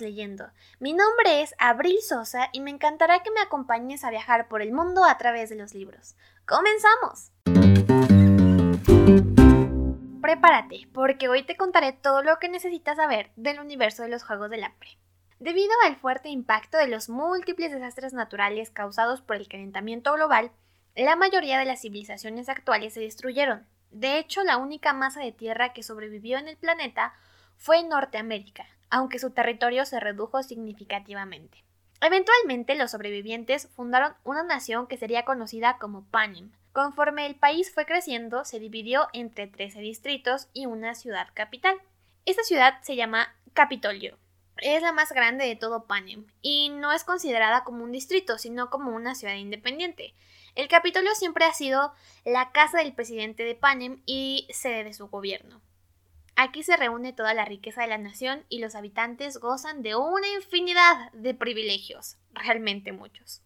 leyendo. Mi nombre es Abril Sosa y me encantará que me acompañes a viajar por el mundo a través de los libros. ¡Comenzamos! Prepárate, porque hoy te contaré todo lo que necesitas saber del universo de los Juegos del Hambre. Debido al fuerte impacto de los múltiples desastres naturales causados por el calentamiento global, la mayoría de las civilizaciones actuales se destruyeron. De hecho, la única masa de tierra que sobrevivió en el planeta fue Norteamérica, aunque su territorio se redujo significativamente. Eventualmente los sobrevivientes fundaron una nación que sería conocida como Panem. Conforme el país fue creciendo, se dividió entre 13 distritos y una ciudad capital. Esta ciudad se llama Capitolio. Es la más grande de todo Panem y no es considerada como un distrito, sino como una ciudad independiente. El Capitolio siempre ha sido la casa del presidente de Panem y sede de su gobierno. Aquí se reúne toda la riqueza de la nación y los habitantes gozan de una infinidad de privilegios, realmente muchos.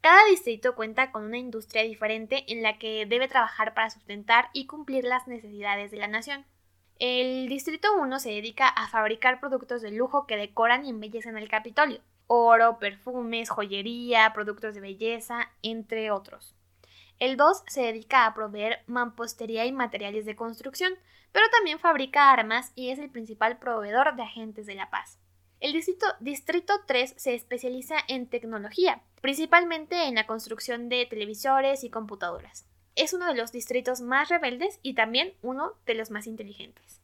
Cada distrito cuenta con una industria diferente en la que debe trabajar para sustentar y cumplir las necesidades de la nación. El Distrito 1 se dedica a fabricar productos de lujo que decoran y embellecen el Capitolio. Oro, perfumes, joyería, productos de belleza, entre otros. El 2 se dedica a proveer mampostería y materiales de construcción, pero también fabrica armas y es el principal proveedor de agentes de la paz. El distrito, distrito 3 se especializa en tecnología, principalmente en la construcción de televisores y computadoras. Es uno de los distritos más rebeldes y también uno de los más inteligentes.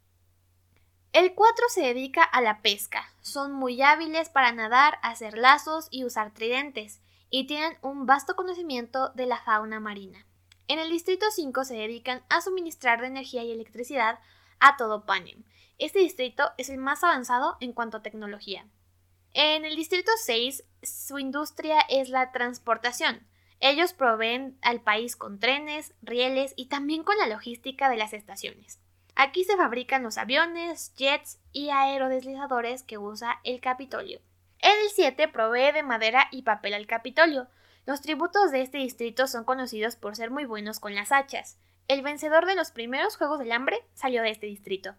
El 4 se dedica a la pesca. Son muy hábiles para nadar, hacer lazos y usar tridentes y tienen un vasto conocimiento de la fauna marina. En el Distrito 5 se dedican a suministrar de energía y electricidad a todo Panem. Este distrito es el más avanzado en cuanto a tecnología. En el Distrito 6 su industria es la transportación. Ellos proveen al país con trenes, rieles y también con la logística de las estaciones. Aquí se fabrican los aviones, jets y aerodeslizadores que usa el Capitolio. El 7 provee de madera y papel al Capitolio. Los tributos de este distrito son conocidos por ser muy buenos con las hachas. El vencedor de los primeros Juegos del Hambre salió de este distrito.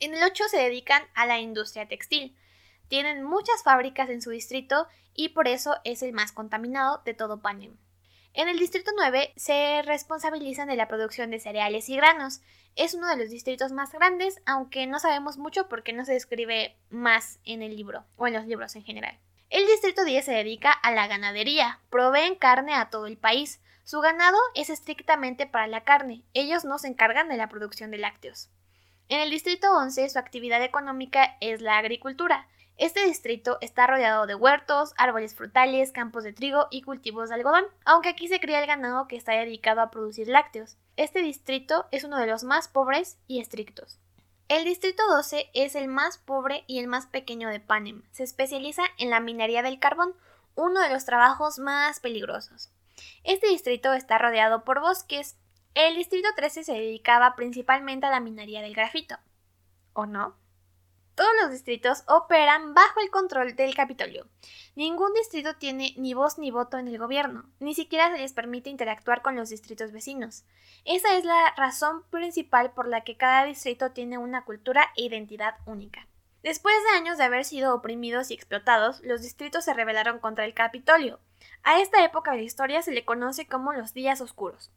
En el 8 se dedican a la industria textil. Tienen muchas fábricas en su distrito y por eso es el más contaminado de todo Panem. En el distrito 9 se responsabilizan de la producción de cereales y granos. Es uno de los distritos más grandes, aunque no sabemos mucho porque no se describe más en el libro o en los libros en general. El distrito 10 se dedica a la ganadería, proveen carne a todo el país. Su ganado es estrictamente para la carne, ellos no se encargan de la producción de lácteos. En el distrito 11 su actividad económica es la agricultura. Este distrito está rodeado de huertos, árboles frutales, campos de trigo y cultivos de algodón, aunque aquí se cría el ganado que está dedicado a producir lácteos. Este distrito es uno de los más pobres y estrictos. El distrito 12 es el más pobre y el más pequeño de Panem. Se especializa en la minería del carbón, uno de los trabajos más peligrosos. Este distrito está rodeado por bosques. El distrito 13 se dedicaba principalmente a la minería del grafito. ¿O no? Todos los distritos operan bajo el control del Capitolio. Ningún distrito tiene ni voz ni voto en el gobierno, ni siquiera se les permite interactuar con los distritos vecinos. Esa es la razón principal por la que cada distrito tiene una cultura e identidad única. Después de años de haber sido oprimidos y explotados, los distritos se rebelaron contra el Capitolio. A esta época de la historia se le conoce como los días oscuros.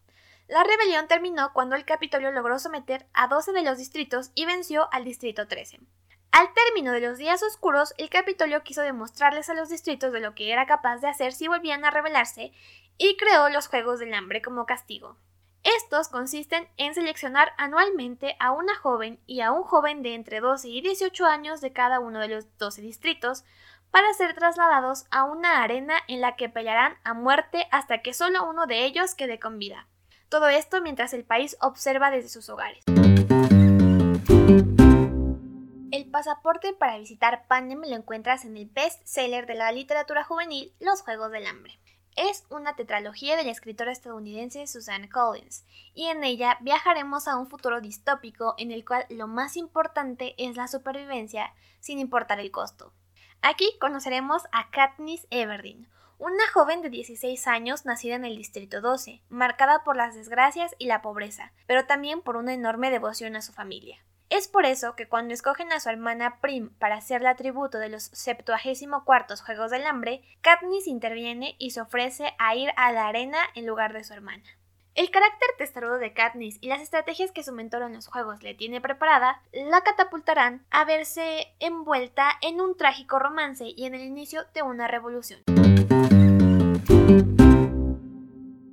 La rebelión terminó cuando el Capitolio logró someter a 12 de los distritos y venció al distrito 13. Al término de los días oscuros, el Capitolio quiso demostrarles a los distritos de lo que era capaz de hacer si volvían a rebelarse y creó los Juegos del Hambre como castigo. Estos consisten en seleccionar anualmente a una joven y a un joven de entre 12 y 18 años de cada uno de los 12 distritos para ser trasladados a una arena en la que pelearán a muerte hasta que solo uno de ellos quede con vida. Todo esto mientras el país observa desde sus hogares. El pasaporte para visitar Panem lo encuentras en el best seller de la literatura juvenil Los Juegos del Hambre. Es una tetralogía de la escritora estadounidense Susan Collins, y en ella viajaremos a un futuro distópico en el cual lo más importante es la supervivencia sin importar el costo. Aquí conoceremos a Katniss Everdeen, una joven de 16 años nacida en el Distrito 12, marcada por las desgracias y la pobreza, pero también por una enorme devoción a su familia. Es por eso que cuando escogen a su hermana Prim para hacerle tributo de los 74 Juegos del Hambre, Katniss interviene y se ofrece a ir a la arena en lugar de su hermana. El carácter testarudo de Katniss y las estrategias que su mentor en los juegos le tiene preparada la catapultarán a verse envuelta en un trágico romance y en el inicio de una revolución.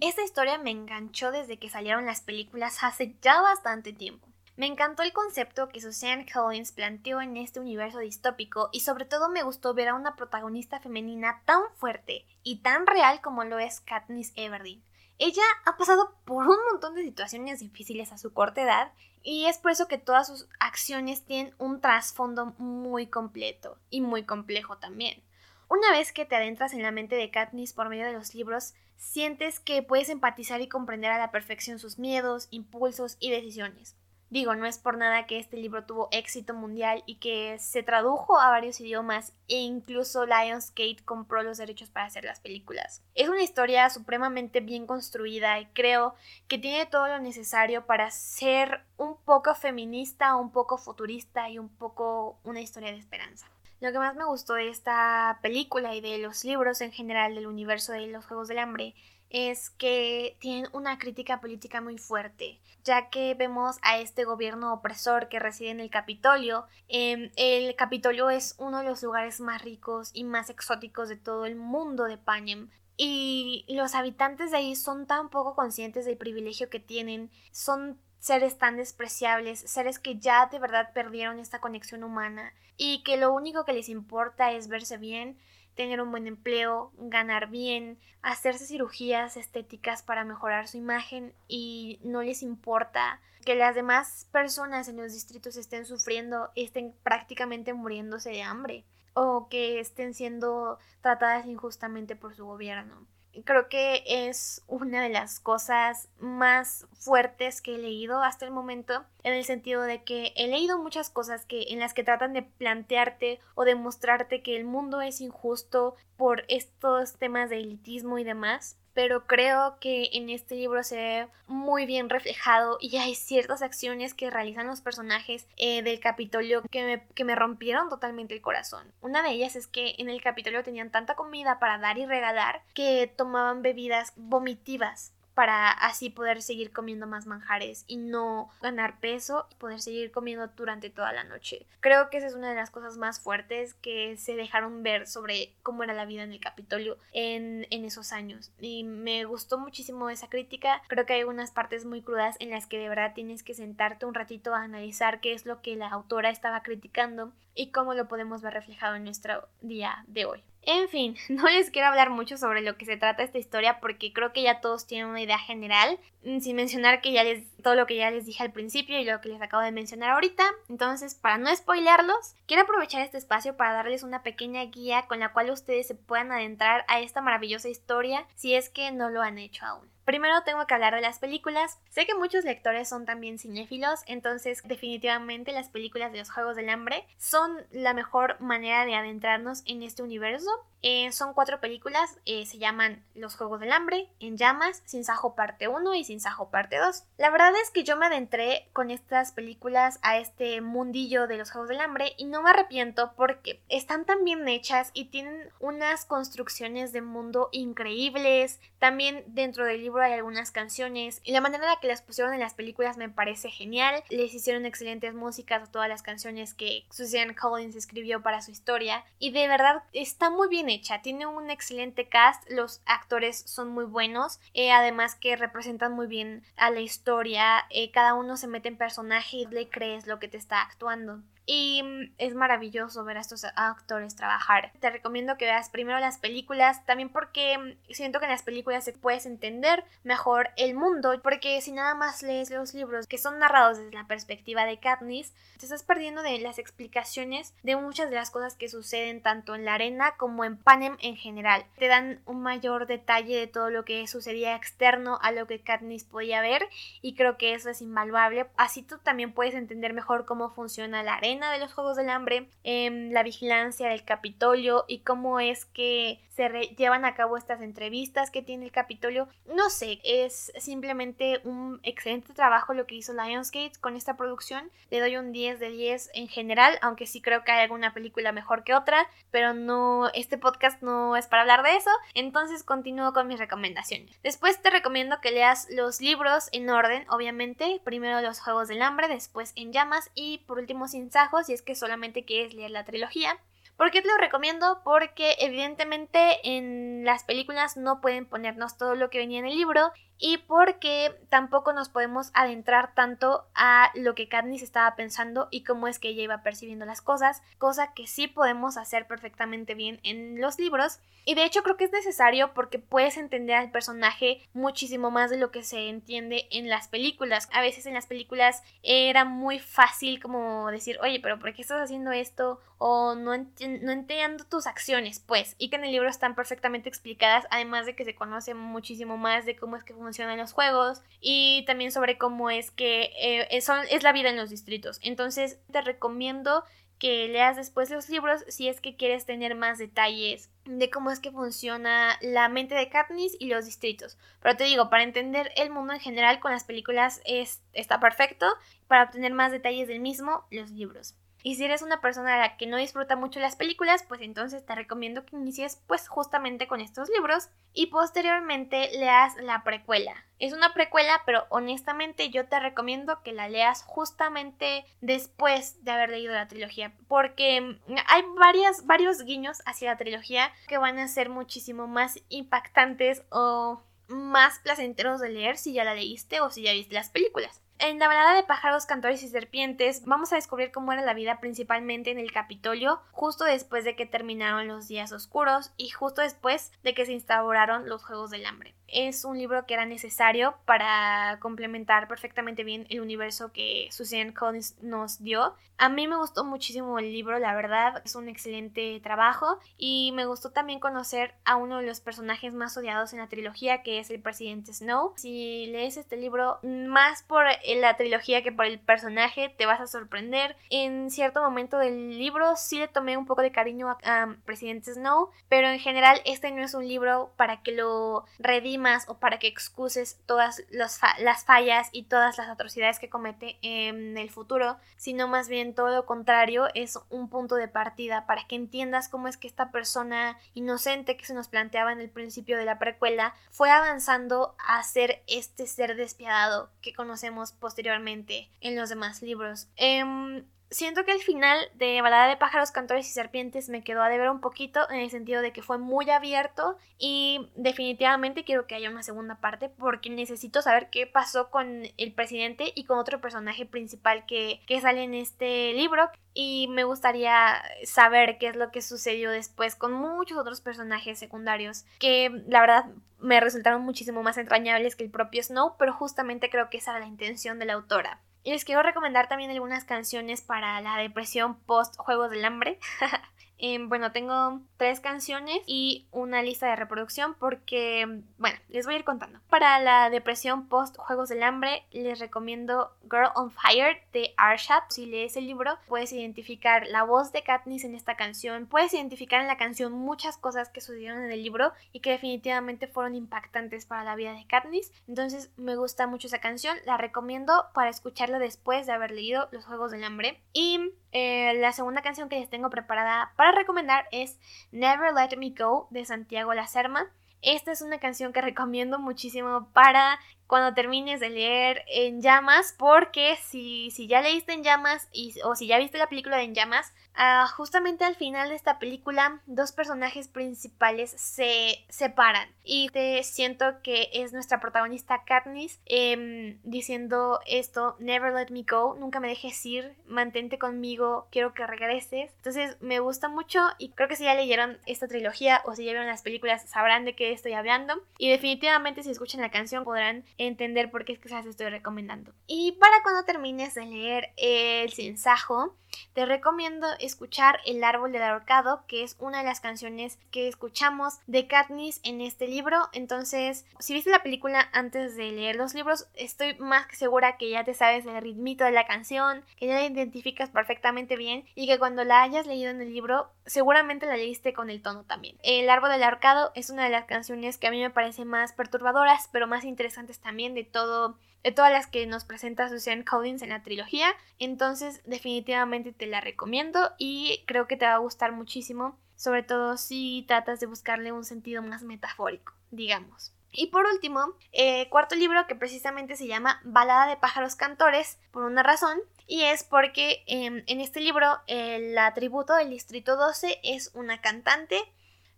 Esta historia me enganchó desde que salieron las películas hace ya bastante tiempo. Me encantó el concepto que Suzanne Collins planteó en este universo distópico y sobre todo me gustó ver a una protagonista femenina tan fuerte y tan real como lo es Katniss Everdeen. Ella ha pasado por un montón de situaciones difíciles a su corta edad y es por eso que todas sus acciones tienen un trasfondo muy completo y muy complejo también. Una vez que te adentras en la mente de Katniss por medio de los libros, sientes que puedes empatizar y comprender a la perfección sus miedos, impulsos y decisiones. Digo, no es por nada que este libro tuvo éxito mundial y que se tradujo a varios idiomas e incluso Lionsgate compró los derechos para hacer las películas. Es una historia supremamente bien construida y creo que tiene todo lo necesario para ser un poco feminista, un poco futurista y un poco una historia de esperanza. Lo que más me gustó de esta película y de los libros en general del universo de los Juegos del Hambre es que tienen una crítica política muy fuerte, ya que vemos a este gobierno opresor que reside en el Capitolio. Em, el Capitolio es uno de los lugares más ricos y más exóticos de todo el mundo de Panem. Y los habitantes de ahí son tan poco conscientes del privilegio que tienen, son seres tan despreciables, seres que ya de verdad perdieron esta conexión humana y que lo único que les importa es verse bien tener un buen empleo, ganar bien, hacerse cirugías estéticas para mejorar su imagen y no les importa que las demás personas en los distritos estén sufriendo, estén prácticamente muriéndose de hambre o que estén siendo tratadas injustamente por su gobierno creo que es una de las cosas más fuertes que he leído hasta el momento en el sentido de que he leído muchas cosas que en las que tratan de plantearte o demostrarte que el mundo es injusto por estos temas de elitismo y demás pero creo que en este libro se ve muy bien reflejado y hay ciertas acciones que realizan los personajes eh, del Capitolio que me, que me rompieron totalmente el corazón. Una de ellas es que en el Capitolio tenían tanta comida para dar y regalar que tomaban bebidas vomitivas para así poder seguir comiendo más manjares y no ganar peso y poder seguir comiendo durante toda la noche. Creo que esa es una de las cosas más fuertes que se dejaron ver sobre cómo era la vida en el Capitolio en, esos años. Y me gustó muchísimo esa crítica. Creo que hay unas partes muy crudas en las que de verdad tienes que sentarte un ratito a analizar qué es lo que la autora estaba criticando y cómo lo podemos ver reflejado en nuestro día de hoy. En fin, no les quiero hablar mucho sobre lo que se trata esta historia porque creo que ya todos tienen una idea general, mm, sin mencionar que ya les todo lo que ya les dije al principio y lo que les acabo de mencionar ahorita. Entonces, para no spoilearlos, quiero aprovechar este espacio para darles una pequeña guía con la cual ustedes se puedan adentrar a esta maravillosa historia si es que no lo han hecho aún. Primero tengo que hablar de las películas. Sé que muchos lectores son también cinéfilos, entonces definitivamente las películas de los Juegos del Hambre son la mejor manera de adentrarnos en este universo. Eh, son cuatro películas, eh, se llaman Los Juegos del Hambre, En Llamas, Sin Sajo parte 1 y Sin Sajo parte 2. La verdad es que yo me adentré con estas películas a este mundillo de los Juegos del Hambre y no me arrepiento porque están tan bien hechas y tienen unas construcciones de mundo increíbles. También dentro del hay algunas canciones y la manera en la que las pusieron en las películas me parece genial. Les hicieron excelentes músicas a todas las canciones que Suzanne Collins escribió para su historia y de verdad está muy bien hecha. Tiene un excelente cast, los actores son muy buenos, eh, además que representan muy bien a la historia. Eh, cada uno se mete en personaje y le crees lo que te está actuando. Y mm, es maravilloso ver a estos actores trabajar. Te recomiendo que veas primero las películas, también porque mm, siento que en las películas se puedes entender mejor el mundo, porque si nada más lees los libros que son narrados desde la perspectiva de Katniss, te estás perdiendo de las explicaciones de muchas de las cosas que suceden tanto en la arena como en Panem en general. Te dan un mayor detalle de todo lo que sucedía externo a lo que Katniss podía ver y creo que eso es invaluable. Así tú también puedes entender mejor cómo funciona la arena arena de los Juegos del Hambre, em, la vigilancia del Capitolio y cómo es que se llevan a cabo estas entrevistas que tiene el Capitolio. No sé, es simplemente un excelente trabajo lo que hizo Lionsgate con esta producción. Le doy un 10 de 10 en general, aunque sí creo que hay alguna película mejor que otra, pero no, este podcast no es para hablar de eso, entonces continúo con mis recomendaciones. Después te recomiendo que leas los libros en orden, obviamente, primero los Juegos del Hambre, después En Llamas y por último Sin Si es que solamente quieres leer la trilogía. ¿Por qué te lo recomiendo? Porque evidentemente en las películas no pueden ponernos todo lo que venía en el libro y porque tampoco nos podemos adentrar tanto a lo que Katniss estaba pensando y cómo es que ella iba percibiendo las cosas, cosa que sí podemos hacer perfectamente bien en los libros. Y de hecho creo que es necesario porque puedes entender al personaje muchísimo más de lo que se entiende en las películas. A veces en las películas era muy fácil como decir, oye, pero ¿por qué estás haciendo esto? O no, entiendo tus acciones, pues. Y que en el libro están perfectamente explicadas, además de que se conoce muchísimo más de cómo es que funcionan los juegos y también sobre cómo es que eh, es la vida en los distritos. Entonces te recomiendo que leas después los libros si es que quieres tener más detalles de cómo es que funciona la mente de Katniss y los distritos. Pero te digo, para entender el mundo en general con las películas es, está perfecto. Para obtener más detalles del mismo, los libros. Y si eres una persona a la que no disfruta mucho las películas, pues entonces te recomiendo que inicies pues justamente con estos libros y posteriormente leas la precuela. Es una precuela, pero honestamente yo te recomiendo que la leas justamente después de haber leído la trilogía, porque hay varias, varios guiños hacia la trilogía que van a ser muchísimo más impactantes o más placenteros de leer si ya la leíste o si ya viste las películas. En la balada de pájaros, cantores y serpientes vamos a descubrir cómo era la vida principalmente en el Capitolio justo después de que terminaron los días oscuros y justo después de que se instauraron los Juegos del Hambre es un libro que era necesario para complementar perfectamente bien el universo que Suzanne Collins nos dio. A mí me gustó muchísimo el libro, la verdad, es un excelente trabajo y me gustó también conocer a uno de los personajes más odiados en la trilogía, que es el presidente Snow. Si lees este libro más por la trilogía que por el personaje, te vas a sorprender. En cierto momento del libro sí le tomé un poco de cariño a, presidente Snow, pero en general este no es un libro para que lo redime más o para que excuses todas las fallas y todas las atrocidades que comete en el futuro, sino más bien todo lo contrario, es un punto de partida para que entiendas cómo es que esta persona inocente que se nos planteaba en el principio de la precuela fue avanzando a ser este ser despiadado que conocemos posteriormente en los demás libros. Em, Siento que el final de Balada de pájaros, cantores y serpientes me quedó a deber un poquito en el sentido de que fue muy abierto y definitivamente quiero que haya una segunda parte porque necesito saber qué pasó con el presidente y con otro personaje principal que, que sale en este libro y me gustaría saber qué es lo que sucedió después con muchos otros personajes secundarios que la verdad me resultaron muchísimo más entrañables que el propio Snow, pero justamente creo que esa era la intención de la autora. Y les quiero recomendar también algunas canciones para la depresión post Juegos del Hambre. Em, bueno, tengo tres canciones y una lista de reproducción porque, bueno, les voy a ir contando. Para la depresión post Juegos del Hambre, les recomiendo Girl on Fire de Arshad. Si lees el libro, puedes identificar la voz de Katniss en esta canción, puedes identificar en la canción muchas cosas que sucedieron en el libro y que definitivamente fueron impactantes para la vida de Katniss. Entonces, me gusta mucho esa canción, la recomiendo para escucharla después de haber leído Los Juegos del Hambre. Y eh, la segunda canción que les tengo preparada para recomendar es Never Let Me Go de Santiago Lacerma. Esta es una canción que recomiendo muchísimo para cuando termines de leer En Llamas, porque si, si ya leíste En Llamas y, o si ya viste la película de En Llamas, ah, justamente al final de esta película dos personajes principales se separan y te siento que es nuestra protagonista Katniss em, diciendo esto, never let me go, nunca me dejes ir, mantente conmigo, quiero que regreses. Entonces me gusta mucho y creo que si ya leyeron esta trilogía o si ya vieron las películas sabrán de qué estoy hablando y definitivamente si escuchan la canción podrán entender por qué es que se las estoy recomendando. Y para cuando termines de leer El Sinsajo, te recomiendo escuchar El árbol del ahorcado, que es una de las canciones que escuchamos de Katniss en este libro. Entonces, si viste la película antes de leer los libros, estoy más que segura que ya te sabes el ritmito de la canción, que ya la identificas perfectamente bien y que cuando la hayas leído en el libro, seguramente la leíste con el tono también. El árbol del ahorcado es una de las canciones que a mí me parece más perturbadoras, pero más interesantes también de todo de todas las que nos presenta Susan Collins en la trilogía. Entonces, definitivamente te la recomiendo y creo que te va a gustar muchísimo, sobre todo si tratas de buscarle un sentido más metafórico, digamos. Y por último, eh, cuarto libro que precisamente se llama Balada de pájaros cantores, por una razón, y es porque em, en este libro el atributo del Distrito 12 es una cantante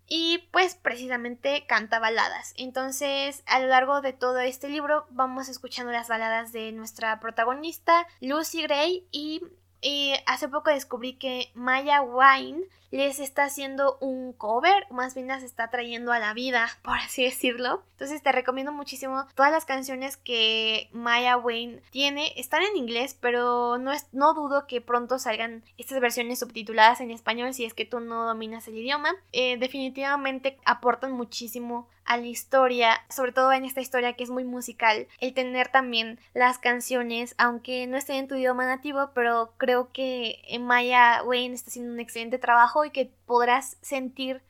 y pues precisamente canta baladas. Entonces a lo largo de todo este libro vamos escuchando las baladas de nuestra protagonista Lucy Gray y, y hace poco descubrí que Maya Wine les está haciendo un cover, más bien las está trayendo a la vida, por así decirlo. Entonces te recomiendo muchísimo todas las canciones que Maya Wayne tiene. Están en inglés, pero no, es, no dudo que pronto salgan estas versiones subtituladas en español si es que tú no dominas el idioma. Eh, definitivamente aportan muchísimo a la historia, sobre todo en esta historia que es muy musical, el tener también las canciones, aunque no estén en tu idioma nativo, pero creo que Maya Wayne está haciendo un excelente trabajo y que podrás sentir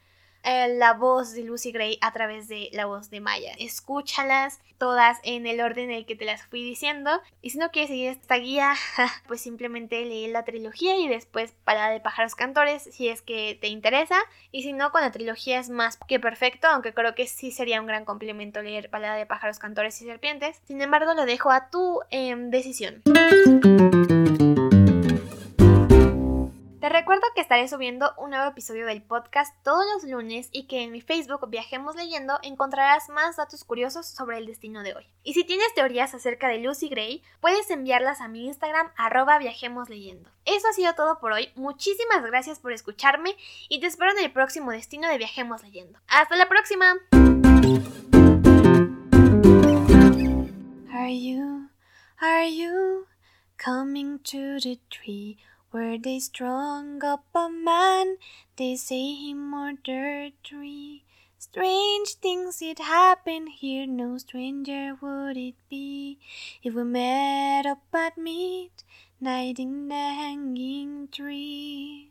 eh, la voz de Lucy Gray a través de la voz de Maya. Escúchalas todas en el orden en el que te las fui diciendo. Y si no quieres seguir esta guía, pues simplemente lee la trilogía y después para de pájaros cantores si es que te interesa. Y si no, con la trilogía es más que perfecto, aunque creo que sí sería un gran complemento leer Palada de pájaros cantores y serpientes. Sin embargo, lo dejo a tu em, decisión. Te recuerdo que estaré subiendo un nuevo episodio del podcast todos los lunes y que en mi Facebook Viajemos Leyendo encontrarás más datos curiosos sobre el destino de hoy. Y si tienes teorías acerca de Lucy Gray, puedes enviarlas a mi Instagram arroba Viajemos Leyendo. Eso ha sido todo por hoy, muchísimas gracias por escucharme y te espero en el próximo destino de Viajemos Leyendo. ¡Hasta la próxima! Are you, coming to the tree? Were they strong up a man? They say murdered three. Strange things did happen here, no stranger would it be if we met up at midnight in the hanging tree.